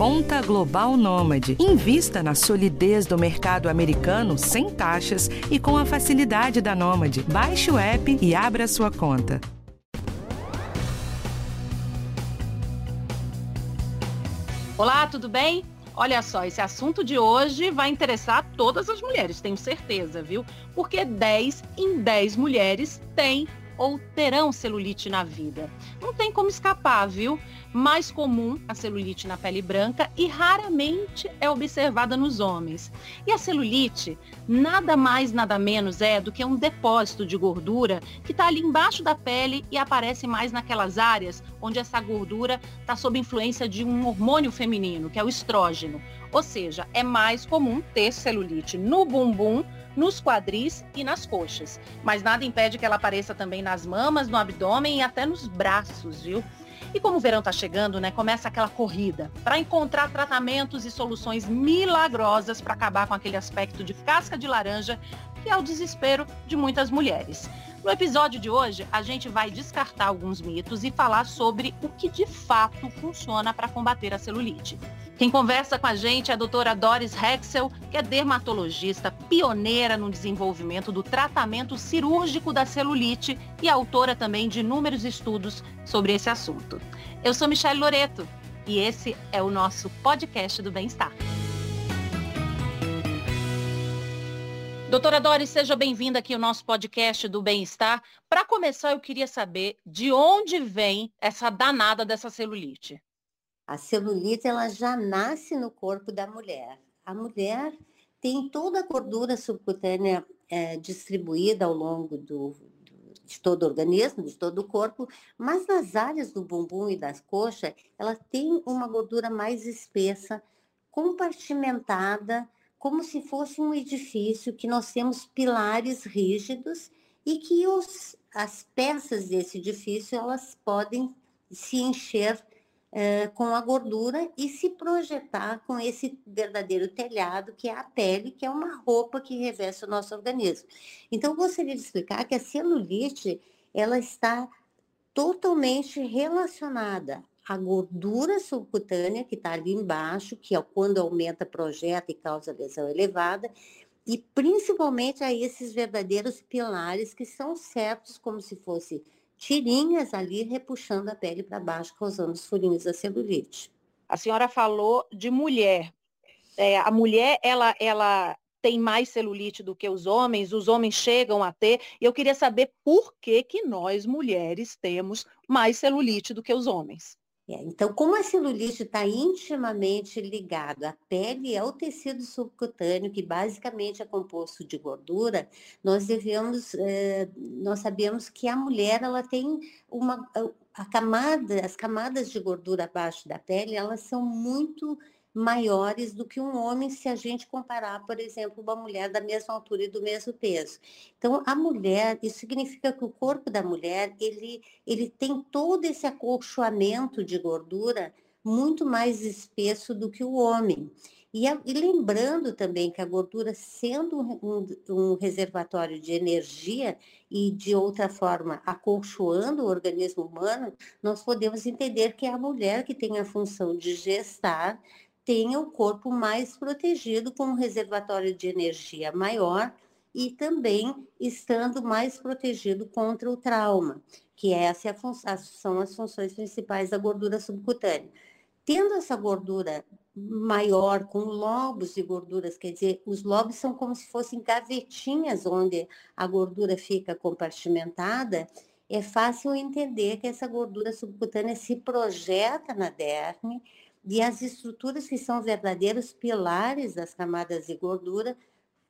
Conta Global Nômade. Invista na solidez do mercado americano sem taxas e com a facilidade da Nômade. Baixe o app e abra sua conta. Olá, tudo bem? Olha só, esse assunto de hoje vai interessar todas as mulheres, tenho certeza, viu? Porque 10 em 10 mulheres têm ou terão celulite na vida. Não tem como escapar, viu? Mais comum a celulite na pele branca e raramente é observada nos homens. E a celulite nada mais, nada menos é do que um depósito de gordura que está ali embaixo da pele e aparece mais naquelas áreas onde essa gordura está sob influência de um hormônio feminino, que é o estrógeno. Ou seja, é mais comum ter celulite no bumbum nos quadris e nas coxas. Mas nada impede que ela apareça também nas mamas, no abdômen e até nos braços, viu? E como o verão está chegando, né, começa aquela corrida para encontrar tratamentos e soluções milagrosas para acabar com aquele aspecto de casca de laranja que é o desespero de muitas mulheres. No episódio de hoje, a gente vai descartar alguns mitos e falar sobre o que de fato funciona para combater a celulite. Quem conversa com a gente é a doutora Doris Hexel, que é dermatologista pioneira no desenvolvimento do tratamento cirúrgico da celulite e autora também de inúmeros estudos sobre esse assunto. Eu sou Michelle Loreto e esse é o nosso podcast do bem-estar. Doutora Doris, seja bem-vinda aqui ao nosso podcast do Bem-Estar. Para começar, eu queria saber de onde vem essa danada dessa celulite. A celulite, ela já nasce no corpo da mulher. A mulher tem toda a gordura subcutânea é, distribuída ao longo do, do, de todo o organismo, de todo o corpo, mas nas áreas do bumbum e das coxas, ela tem uma gordura mais espessa, compartimentada, como se fosse um edifício que nós temos pilares rígidos e que os, as peças desse edifício elas podem se encher com a gordura e se projetar com esse verdadeiro telhado que é a pele, que é uma roupa que reveste o nosso organismo. Então, gostaria de explicar que a celulite ela está totalmente relacionada a gordura subcutânea, que está ali embaixo, que é quando aumenta, projeta e causa lesão elevada, e principalmente a esses verdadeiros pilares que são certos como se fosse tirinhas ali repuxando a pele para baixo, causando os furinhos da celulite. A senhora falou de mulher. É, a mulher, ela, ela tem mais celulite do que os homens, os homens chegam a ter. E eu queria saber por que, que nós, mulheres, temos mais celulite do que os homens. É, então, como a celulite está intimamente ligado à pele e ao tecido subcutâneo, que basicamente é composto de gordura, nós devemos, eh, nós sabemos que a mulher ela tem uma a camada, as camadas de gordura abaixo da pele, elas são muito maiores do que um homem se a gente comparar, por exemplo, uma mulher da mesma altura e do mesmo peso. Então, a mulher, isso significa que o corpo da mulher, ele, ele tem todo esse acolchoamento de gordura muito mais espesso do que o homem. E, a, e lembrando também que a gordura, sendo um, um, reservatório de energia e, de outra forma, acolchoando o organismo humano, nós podemos entender que é a mulher que tem a função de gestar, tenha o corpo mais protegido, com um reservatório de energia maior e também estando mais protegido contra o trauma, que essa é a são as funções principais da gordura subcutânea. Tendo essa gordura maior, com lobos de gorduras, quer dizer, os lobos são como se fossem gavetinhas onde a gordura fica compartimentada, é fácil entender que essa gordura subcutânea se projeta na derme, e as estruturas que são verdadeiros pilares das camadas de gordura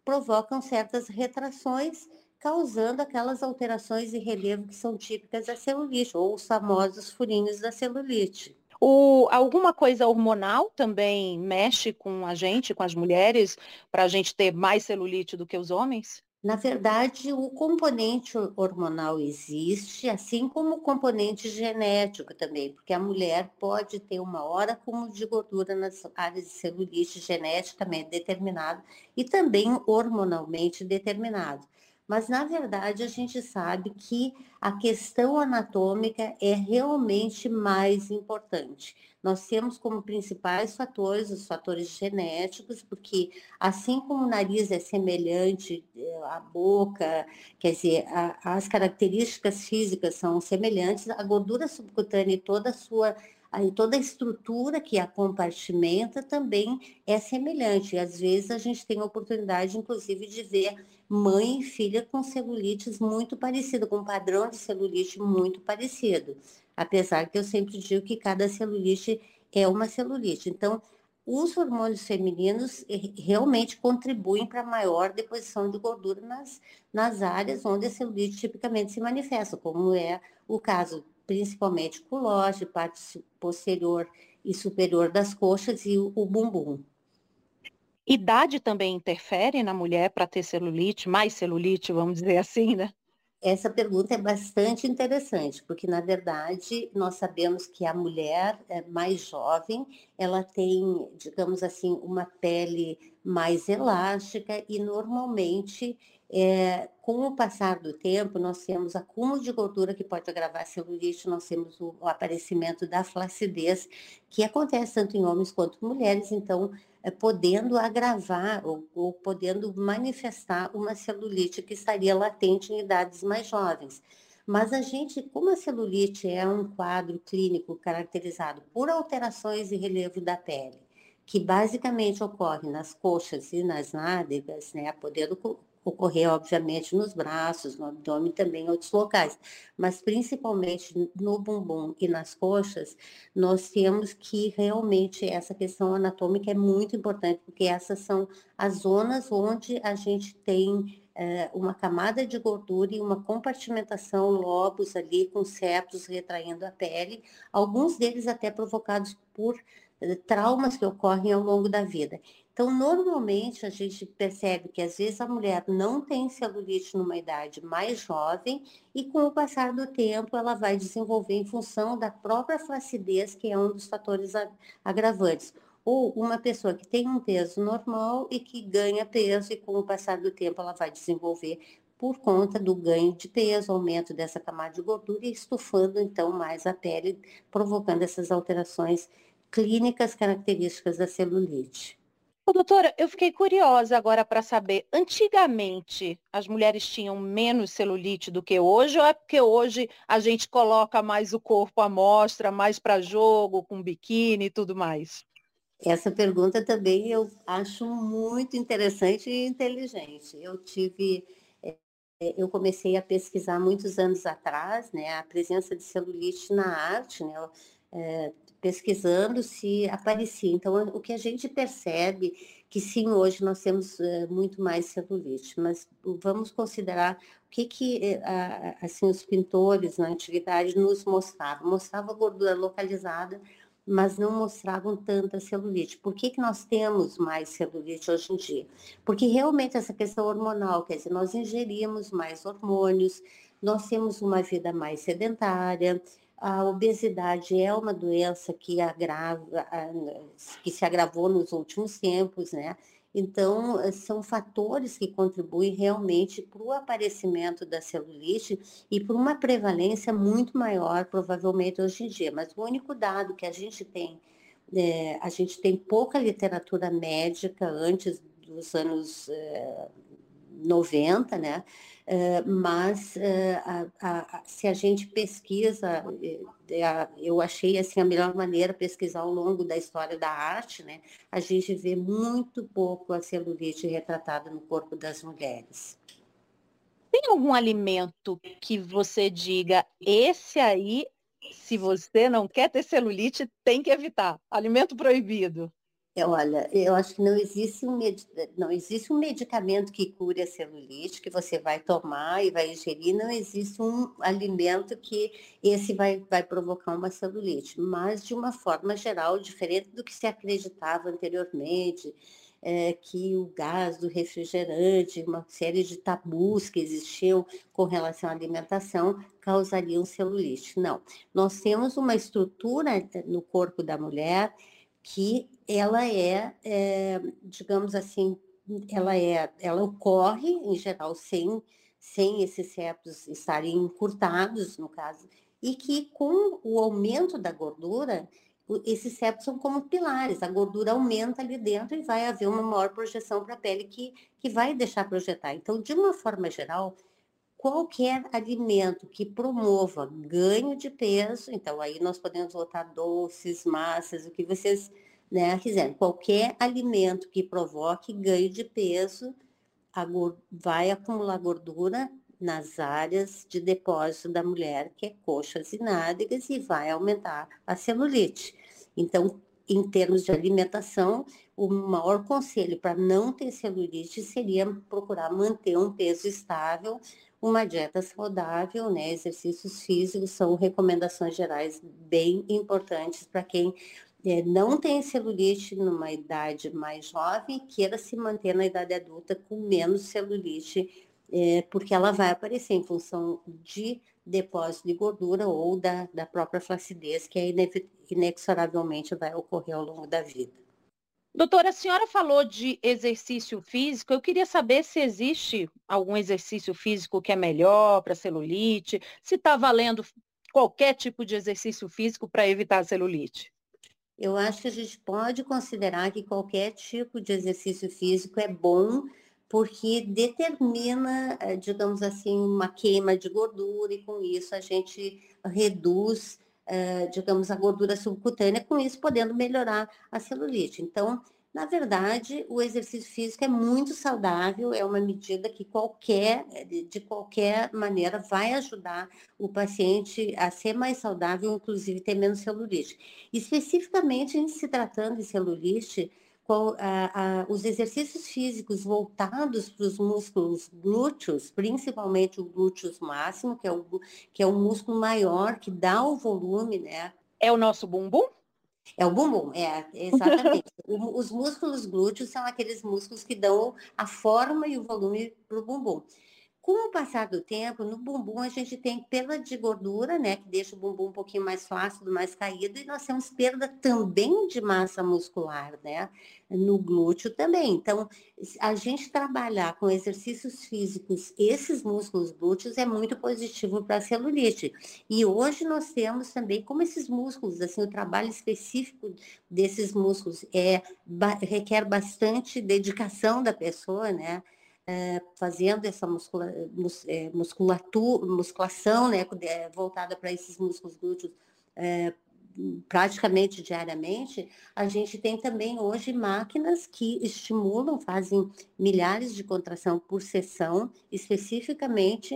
provocam certas retrações, causando aquelas alterações de relevo que são típicas da celulite, ou os famosos furinhos da celulite. O, alguma coisa hormonal também mexe com a gente, com as mulheres, para a gente ter mais celulite do que os homens? Na verdade, o componente hormonal existe, assim como o componente genético também, porque a mulher pode ter uma hora como de gordura nas áreas de celulite geneticamente determinado e também hormonalmente determinado. Mas, na verdade, a gente sabe que a questão anatômica é realmente mais importante. Nós temos como principais fatores os fatores genéticos, porque assim como o nariz é semelhante à eh, boca, quer dizer, a, as características físicas são semelhantes, a gordura subcutânea e toda a sua aí toda a estrutura que a compartimenta também é semelhante. Às vezes a gente tem a oportunidade, inclusive, de ver mãe e filha com celulites muito parecida, com um padrão de celulite muito parecido. Apesar que eu sempre digo que cada celulite é uma celulite. Então, os hormônios femininos realmente contribuem para maior deposição de gordura nas, nas áreas onde a celulite tipicamente se manifesta, como é o caso principalmente culose, parte posterior e superior das coxas e o, o bumbum. Idade também interfere na mulher para ter celulite, mais celulite, vamos dizer assim, né? Essa pergunta é bastante interessante, porque na verdade nós sabemos que a mulher é mais jovem, ela tem, digamos assim, uma pele mais elástica e normalmente é, com o passar do tempo, nós temos acúmulo de gordura que pode agravar a celulite, nós temos o, o aparecimento da flacidez, que acontece tanto em homens quanto em mulheres, então, podendo agravar ou, ou podendo manifestar uma celulite que estaria latente em idades mais jovens. Mas a gente, como a celulite é um quadro clínico caracterizado por alterações e relevo da pele, que basicamente ocorre nas coxas e nas nádegas, né, podendo ocorrer, obviamente, nos braços, no abdômen também em outros locais, mas principalmente no bumbum e nas coxas, nós temos que realmente essa questão anatômica é muito importante, porque essas são as zonas onde a gente tem é, uma camada de gordura e uma compartimentação, lobos ali com septos retraindo a pele, alguns deles até provocados por eh, traumas que ocorrem ao longo da vida. Então, normalmente, a gente percebe que às vezes a mulher não tem celulite numa idade mais jovem e com o passar do tempo ela vai desenvolver em função da própria flacidez, que é um dos fatores agravantes. Ou uma pessoa que tem um peso normal e que ganha peso e com o passar do tempo ela vai desenvolver por conta do ganho de peso, aumento dessa camada de gordura e estufando então mais a pele, provocando essas alterações clínicas características da celulite. Ô, doutora, eu fiquei curiosa agora para saber, antigamente as mulheres tinham menos celulite do que hoje, ou é porque hoje a gente coloca mais o corpo à mostra, mais para jogo, com biquíni e tudo mais? Essa pergunta também eu acho muito interessante e inteligente. Eu tive, é, eu comecei a pesquisar muitos anos atrás, né, a presença de celulite na arte, né, é, pesquisando se aparecia. Então, o que a gente percebe que sim, hoje nós temos é, muito mais celulite, mas vamos considerar o que, que é, assim, os pintores na antiguidade nos mostravam. Mostrava gordura localizada, mas não mostravam tanta celulite. Por que, que nós temos mais celulite hoje em dia? Porque realmente essa questão hormonal, quer dizer, nós ingerimos mais hormônios, nós temos uma vida mais sedentária, a obesidade é uma doença que agrava, que se agravou nos últimos tempos, né? Então, são fatores que contribuem realmente para o aparecimento da celulite e para uma prevalência muito maior, provavelmente, hoje em dia. Mas o único dado que a gente tem, é, a gente tem pouca literatura médica antes dos anos é, 90, né? Uh, mas uh, a, a, se a gente pesquisa, uh, eu achei assim a melhor maneira pesquisar ao longo da história da arte, né? A gente vê muito pouco a celulite retratada no corpo das mulheres. Tem algum alimento que você diga, esse aí, se você não quer ter celulite, tem que evitar? Alimento proibido. É, olha, eu acho que não existe, um med... não existe um medicamento que cure a celulite, que você vai tomar e vai ingerir, não existe um alimento que esse vai, vai provocar uma celulite, mas de uma forma geral, diferente do que se acreditava anteriormente, é, que o gás do refrigerante, uma série de tabus que existiam com relação à alimentação, causariam celulite. Não, nós temos uma estrutura no corpo da mulher que ela é, é, digamos assim, ela é, ela ocorre em geral sem sem esses septos estarem encurtados, no caso, e que com o aumento da gordura, esses septos são como pilares, a gordura aumenta ali dentro e vai haver uma maior projeção para a pele que, que vai deixar projetar. Então, de uma forma geral, qualquer alimento que promova ganho de peso, então aí nós podemos botar doces, massas, o que vocês né, quiserem. Qualquer alimento que provoque ganho de peso vai acumular gordura nas áreas de depósito da mulher, que é coxas e nádegas, e vai aumentar a celulite. Então, em termos de alimentação, o maior conselho para não ter celulite seria procurar manter um peso estável, uma dieta saudável, né? Exercícios físicos são recomendações gerais bem importantes para quem é, não tem celulite numa idade mais jovem e queira se manter na idade adulta com menos celulite, é, porque ela vai aparecer em função de depósito de gordura ou da, da própria flacidez, que é inexoravelmente vai ocorrer ao longo da vida. Doutora, a senhora falou de exercício físico. Eu queria saber se existe algum exercício físico que é melhor para celulite, se está valendo qualquer tipo de exercício físico para evitar a celulite. Eu acho que a gente pode considerar que qualquer tipo de exercício físico é bom, porque determina, eh, digamos assim, uma queima de gordura e com isso a gente reduz uh, digamos, a gordura subcutânea, com isso podendo melhorar a celulite. Então, na verdade, o exercício físico é muito saudável, é uma medida que qualquer, de qualquer maneira, vai ajudar o paciente a ser mais saudável, inclusive ter menos celulite. Especificamente em se tratando de celulite, a, a, os exercícios físicos voltados para os músculos glúteos, principalmente o glúteos máximo, que é o, que é o músculo maior, que dá o volume, né? É o nosso bumbum? É o bumbum, é, exatamente. os músculos glúteos são aqueles músculos que dão a forma e o volume para o bumbum. Com o passar do tempo, no bumbum a gente tem perda de gordura, né, que deixa o bumbum um pouquinho mais flácido, mais caído, e nós temos perda também de massa muscular, né, no glúteo também. Então, a gente trabalhar com exercícios físicos, esses músculos glúteos é muito positivo para a celulite. E hoje nós temos também, como esses músculos, assim, o trabalho específico desses músculos é requer bastante dedicação da pessoa, né, é, fazendo essa muscula, mus, é, musculação né, voltada para esses músculos glúteos é, praticamente diariamente, a gente tem também hoje máquinas que estimulam, fazem milhares de contração por sessão, especificamente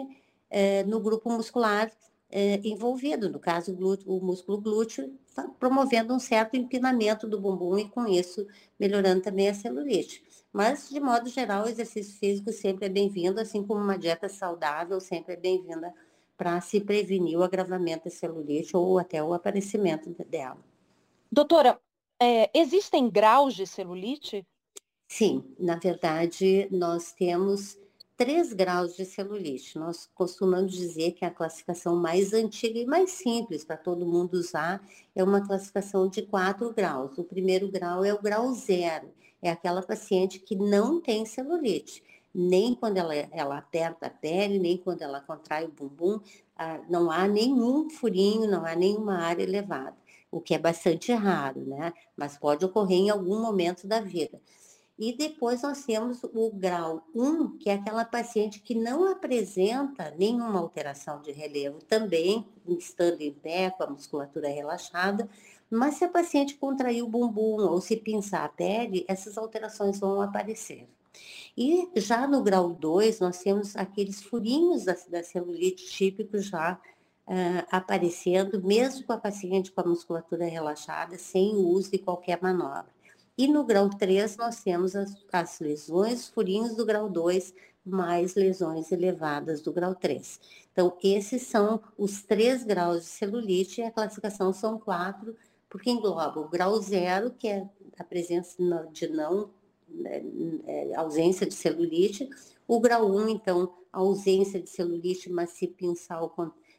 é, no grupo muscular é, envolvido, no caso glúteo, o músculo glúteo, tá promovendo um certo empinamento do bumbum e com isso melhorando também a celulite. Mas, de modo geral, o exercício físico sempre é bem-vindo, assim como uma dieta saudável sempre é bem-vinda para se prevenir o agravamento da celulite ou até o aparecimento dela. Doutora, é, existem graus de celulite? Sim, na verdade, nós temos três graus de celulite. Nós costumamos dizer que a classificação mais antiga e mais simples para todo mundo usar é uma classificação de quatro graus. O primeiro grau é o grau zero, é aquela paciente que não tem celulite. Nem quando ela, ela aperta a pele, nem quando ela contrai o bumbum, ah, não há nenhum furinho, não há nenhuma área elevada, o que é bastante raro, né? Mas pode ocorrer em algum momento da vida. E depois nós temos o grau 1, que é aquela paciente que não apresenta nenhuma alteração de relevo, também estando em pé, com a musculatura relaxada, mas se a paciente contrair o bumbum ou se pinçar a pele, essas alterações vão aparecer. E já no grau 2, nós temos aqueles furinhos da, da celulite típicos já uh, aparecendo, mesmo com a paciente com a musculatura relaxada, sem o uso de qualquer manobra. E no grau 3, nós temos as, as lesões, furinhos do grau 2, mais lesões elevadas do grau 3. Então, esses são os três graus de celulite, e a classificação são quatro, porque engloba o grau 0, que é a presença de não, né, é, ausência de celulite, o grau 1, um, então, ausência de celulite, mas se pinçar, ou,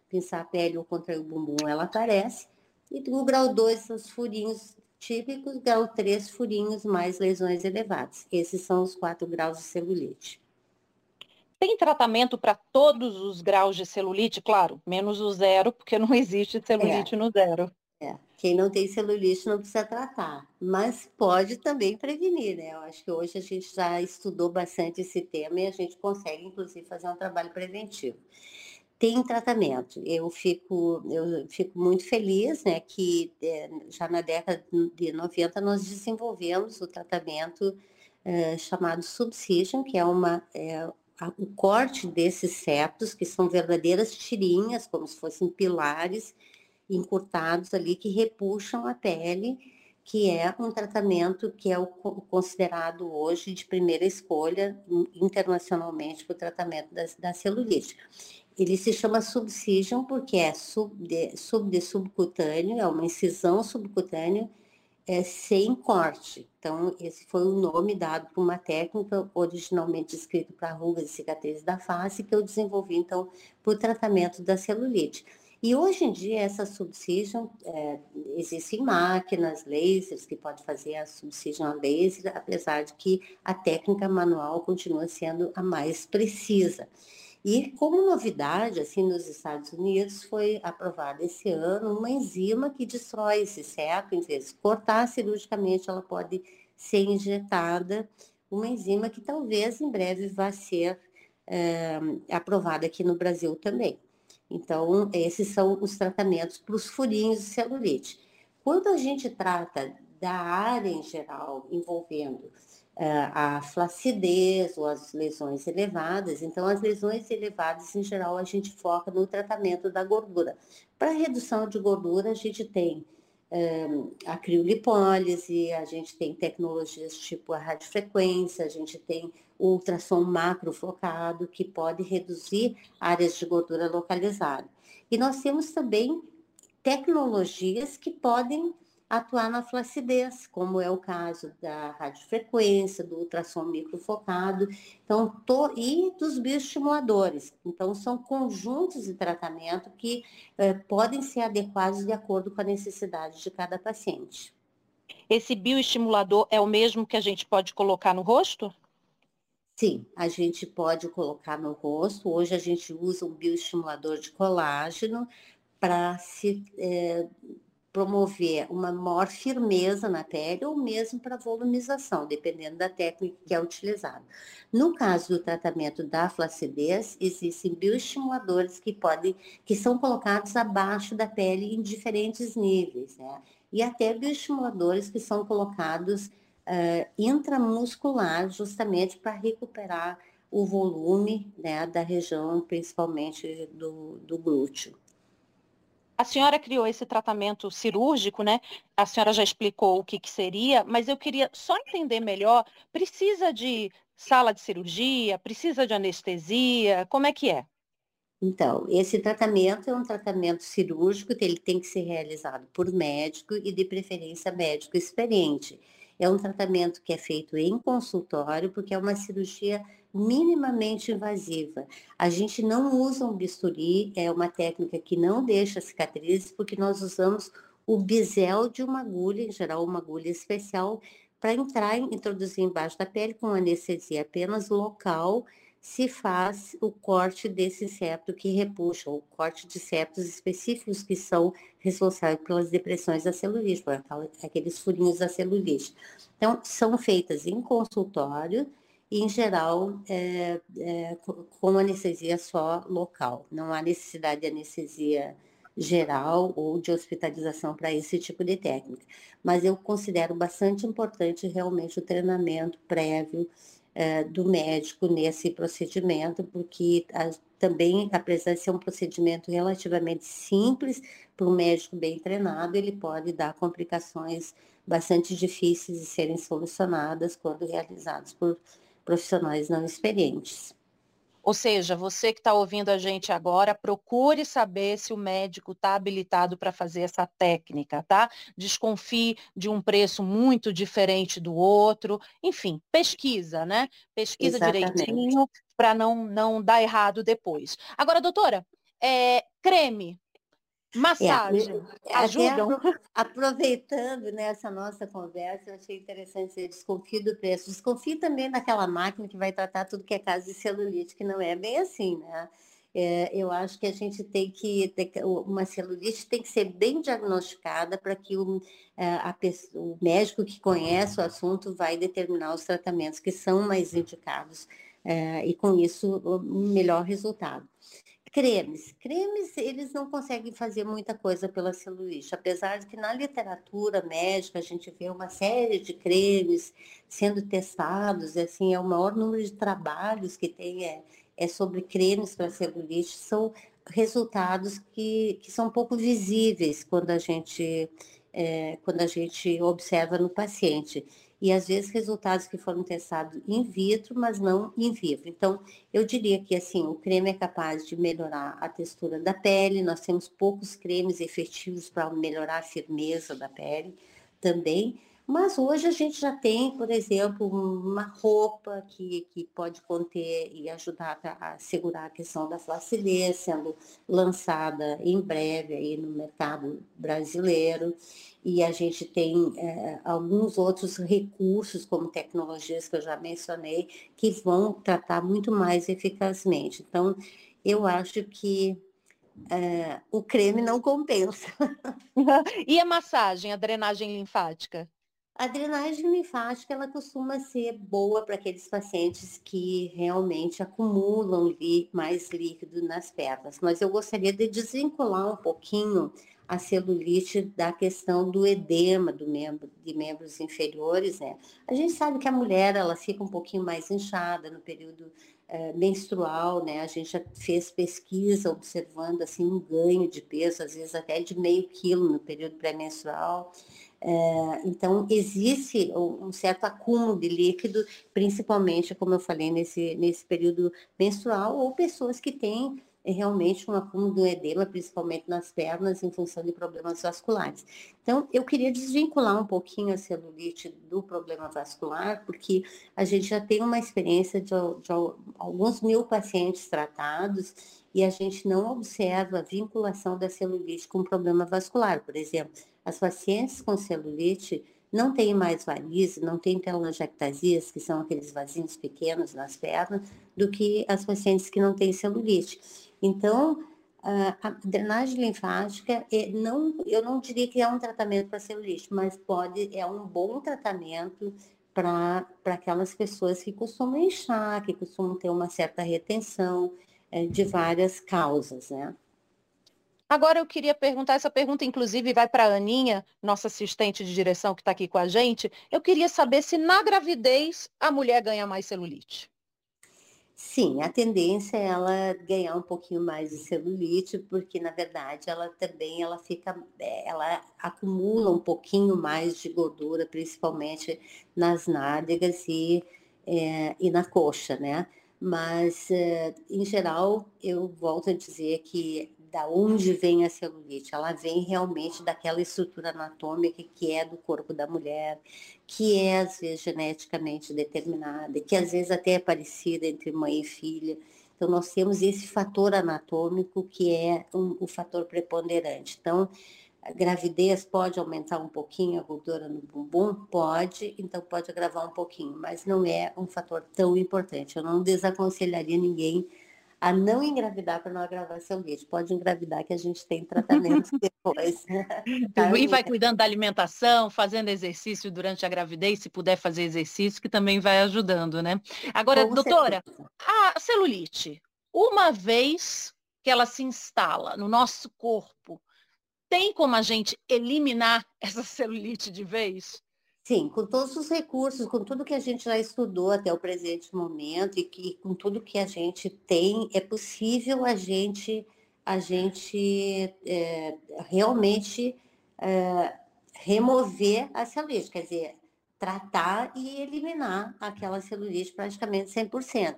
pinçar a pele ou contrair o bumbum, ela aparece. E o grau 2 os furinhos típicos, grau 3, furinhos mais lesões elevadas. Esses são os quatro graus de celulite. Tem tratamento para todos os graus de celulite? Claro, menos o zero, porque não existe celulite é. no zero. É. Quem não tem celulite não precisa tratar, mas pode também prevenir, né? Eu acho que hoje a gente já estudou bastante esse tema e a gente consegue, inclusive, fazer um trabalho preventivo. Tem tratamento. Eu fico, eu fico muito feliz, né, que é, já na década de 90 nós desenvolvemos o tratamento é, chamado Subcision, que é uma é, o corte desses septos, que são verdadeiras tirinhas, como se fossem pilares encurtados ali que repuxam a pele, que é um tratamento que é o considerado hoje de primeira escolha internacionalmente para o tratamento da, da celulite. Ele se chama subcision porque é sub de, sub de subcutâneo, é uma incisão subcutânea é, sem corte. Então, esse foi o nome dado por uma técnica originalmente escrita para rugas e cicatrizes da face, que eu desenvolvi, então, para o tratamento da celulite. E hoje em dia, essa subcision, é, existem máquinas, lasers, que pode fazer a subcision a laser, apesar de que a técnica manual continua sendo a mais precisa. E como novidade, assim, nos Estados Unidos, foi aprovada esse ano uma enzima que destrói esse septo, em vez de cortar cirurgicamente, ela pode ser injetada, uma enzima que talvez em breve vá ser é, aprovada aqui no Brasil também. Então, esses são os tratamentos para os furinhos de celulite. Quando a gente trata da área em geral envolvendo a flacidez ou as lesões elevadas, então as lesões elevadas, em geral, a gente foca no tratamento da gordura. Para redução de gordura, a gente tem um, a criolipólise, a gente tem tecnologias tipo a radiofrequência, a gente tem o ultrassom macrofocado, que pode reduzir áreas de gordura localizada. E nós temos também tecnologias que podem atuar na flacidez, como é o caso da radiofrequência, do ultrassom microfocado, então, to, e dos bioestimuladores. Então, são conjuntos de tratamento que eh, podem ser adequados de acordo com a necessidade de cada paciente. Esse bioestimulador é o mesmo que a gente pode colocar no rosto? Sim, a gente pode colocar no rosto. Hoje a gente usa um bioestimulador de colágeno para se é, promover uma maior firmeza na pele ou mesmo para volumização, dependendo da técnica que é utilizada. No caso do tratamento da flacidez, existem bioestimuladores que podem, que são colocados abaixo da pele em diferentes níveis, né? E até bioestimuladores que são colocados uh, intramuscular, justamente para recuperar o volume né, da região, principalmente do, do glúteo. A senhora criou esse tratamento cirúrgico, né? A senhora já explicou o que, que seria, mas eu queria só entender melhor. Precisa de sala de cirurgia? Precisa de anestesia? Como é que é? Então, esse tratamento é um tratamento cirúrgico que ele tem que ser realizado por médico e de preferência médico experiente. É um tratamento que é feito em consultório, porque é uma cirurgia minimamente invasiva. A gente não usa um bisturi, é uma técnica que não deixa cicatrizes, porque nós usamos o bisel de uma agulha, em geral uma agulha especial, para entrar, introduzir embaixo da pele com anestesia apenas local, se faz o corte desse septo que repuxa, o corte de septos específicos que são responsáveis pelas depressões da celulite, aqueles furinhos da celulite. Então, são feitas em consultório em geral, é, é, com anestesia só local. Não há necessidade de anestesia geral ou de hospitalização para esse tipo de técnica. Mas eu considero bastante importante realmente o treinamento prévio é, do médico nesse procedimento, porque a, também, apesar de ser um procedimento relativamente simples, para um médico bem treinado, ele pode dar complicações bastante difíceis de serem solucionadas quando realizados por profissionais não experientes. Ou seja, você que está ouvindo a gente agora, procure saber se o médico está habilitado para fazer essa técnica, tá? Desconfie de um preço muito diferente do outro. Enfim, pesquisa, né? Pesquisa Exatamente. direitinho para não, não dar errado depois. Agora, doutora, é, creme. Massagem. É, Ajudam. Aproveitando nessa né, nossa conversa, eu achei interessante dizer, desconfie do preço. Desconfie também daquela máquina que vai tratar tudo que é caso de celulite, que não é bem assim, né? É, eu acho que a gente tem que, uma celulite tem que ser bem diagnosticada para que o, é, a, o médico que conhece o assunto vai determinar os tratamentos que são mais indicados é, e com isso o melhor resultado. Cremes. Cremes, eles não conseguem fazer muita coisa pela celulite, apesar de que na literatura médica a gente vê uma série de cremes sendo testados, assim, é o maior número de trabalhos que tem é, é sobre cremes para celulite, são resultados que, que são pouco visíveis quando a gente é, quando a gente observa no paciente e às vezes resultados que foram testados in vitro, mas não in vivo. Então, eu diria que assim, o creme é capaz de melhorar a textura da pele, nós temos poucos cremes efetivos para melhorar a firmeza da pele também, mas hoje a gente já tem, por exemplo, uma roupa que, que pode conter e ajudar a, segurar a questão da flacidez, sendo lançada em breve aí no mercado brasileiro. E a gente tem é, alguns outros recursos, como tecnologias que eu já mencionei, que vão tratar muito mais eficazmente. Então, eu acho que é, o creme não compensa. e a massagem, a drenagem linfática? A drenagem linfática ela costuma ser boa para aqueles pacientes que realmente acumulam mais líquido nas pernas, mas eu gostaria de desvincular um pouquinho a celulite da questão do edema do membro, de membros inferiores, né? A gente sabe que a mulher ela fica um pouquinho mais inchada no período é, menstrual, né? A gente já fez pesquisa observando assim um ganho de peso, às vezes até de meio quilo no período pré-menstrual. É, então, existe um certo acúmulo de líquido, principalmente, como eu falei, nesse, nesse período menstrual, ou pessoas que têm é, realmente um acúmulo do edema, principalmente nas pernas, em função de problemas vasculares. Então, eu queria desvincular um pouquinho a celulite do problema vascular, porque a gente já tem uma experiência de, de alguns mil pacientes tratados e a gente não observa a vinculação da celulite com problema vascular, por exemplo as pacientes com celulite não têm mais varizes, não têm telangiectasias, que são aqueles vasinhos pequenos nas pernas, do que as pacientes que não têm celulite. Então, a drenagem linfática, é, não, eu não diria que é um tratamento para celulite, mas pode, é um bom tratamento para aquelas pessoas que costumam inchar, que costumam ter uma certa retenção é, de várias causas, né? Agora eu queria perguntar, essa pergunta inclusive vai para a Aninha, nossa assistente de direção que está aqui com a gente. Eu queria saber se na gravidez a mulher ganha mais celulite. Sim, a tendência é ela ganhar um pouquinho mais de celulite, porque na verdade ela também ela fica, é, ela acumula um pouquinho mais de gordura, principalmente nas nádegas e, é, e na coxa, né? Mas, é, em geral, eu volto a dizer que da onde vem a celulite. Ela vem realmente daquela estrutura anatômica que é do corpo da mulher, que é às vezes geneticamente determinada, que às vezes até é parecida entre mãe e filha. Então nós temos esse fator anatômico que é um, o fator preponderante. Então a gravidez pode aumentar um pouquinho a gordura no bumbum? Pode, então pode agravar um pouquinho, mas não é um fator tão importante. Eu não desaconselharia ninguém a não engravidar para não agravar seu leite. Pode engravidar que a gente tem tratamento depois. Tá? E vai cuidando da alimentação, fazendo exercício durante a gravidez, se puder fazer exercício, que também vai ajudando, né? Agora, Com doutora, certeza. a celulite, uma vez que ela se instala no nosso corpo, tem como a gente eliminar essa celulite de vez? Sim, com todos os recursos, com tudo que a gente já estudou até o presente momento e que com tudo que a gente tem, é possível a gente, a gente é, realmente é, remover a celulite, quer dizer, tratar e eliminar aquela celulite praticamente 100%.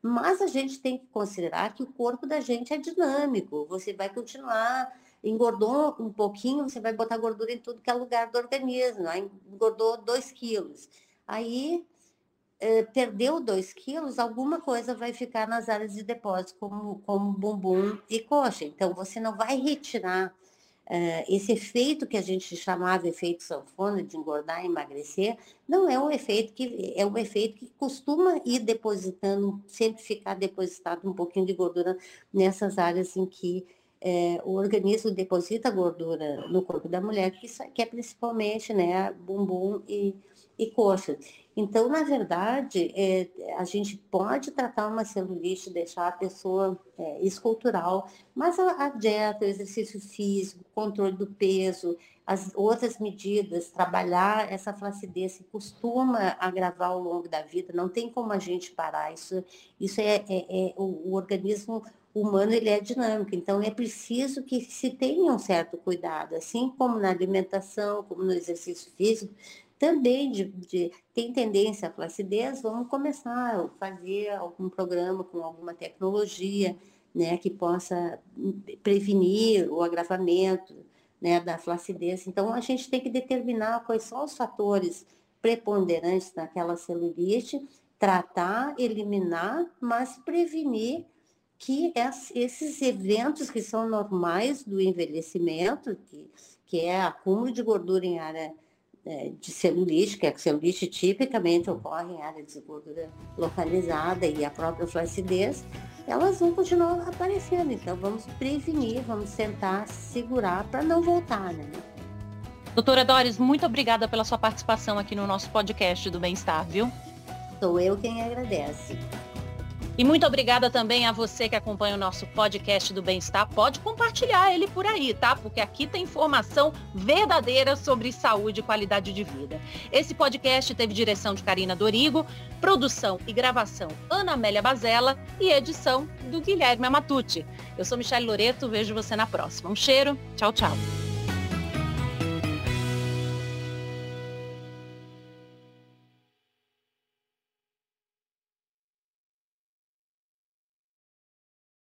Mas a gente tem que considerar que o corpo da gente é dinâmico, você vai continuar engordou um pouquinho, você vai botar gordura em tudo que é lugar do organismo. Aí engordou 2 quilos. Aí é, perdeu 2 quilos, alguma coisa vai ficar nas áreas de depósito, como, como bumbum e coxa. Então, você não vai retirar Uh, esse efeito que a gente chamava efeito sanfona de engordar e emagrecer, não é um efeito que é um efeito que costuma ir depositando, sempre ficar depositado um pouquinho de gordura nessas áreas em que é, o organismo deposita gordura no corpo da mulher, que, que é principalmente né, bumbum e, e coxa. Então, na verdade, é, a gente pode tratar uma celulite, deixar a pessoa é, escultural, mas a, a, dieta, o exercício físico, controle do peso, as outras medidas, trabalhar essa flacidez que costuma agravar ao longo da vida, não tem como a gente parar. Isso, isso é, é, é o, o organismo humano ele é dinâmico, então é preciso que se tenha um certo cuidado, assim como na alimentação, como no exercício físico, também de, de tem tendência à flacidez, vamos começar a fazer algum programa com alguma tecnologia, né, que possa prevenir o agravamento, né, da flacidez. Então a gente tem que determinar quais são os fatores preponderantes naquela celulite, tratar, eliminar, mas prevenir que esses eventos que são normais do envelhecimento, que, que é acúmulo de gordura em área é, de celulite, que a celulite tipicamente ocorre em área de gordura localizada e a própria flacidez, elas vão continuar aparecendo. Então vamos prevenir, vamos tentar segurar para não voltar, né? Doutora Doris, muito obrigada pela sua participação aqui no nosso podcast do Bem-Estar, viu? Sou eu quem agradece. E muito obrigada também a você que acompanha o nosso podcast do Bem-Estar. Pode compartilhar ele por aí, tá? Porque aqui tem informação verdadeira sobre saúde e qualidade de vida. Esse podcast teve direção de Karina Dorigo, produção e gravação Ana Amélia Bazella e edição do Guilherme Amatucci. Eu sou Michelle Loreto, vejo você na próxima. Um cheiro, tchau, tchau.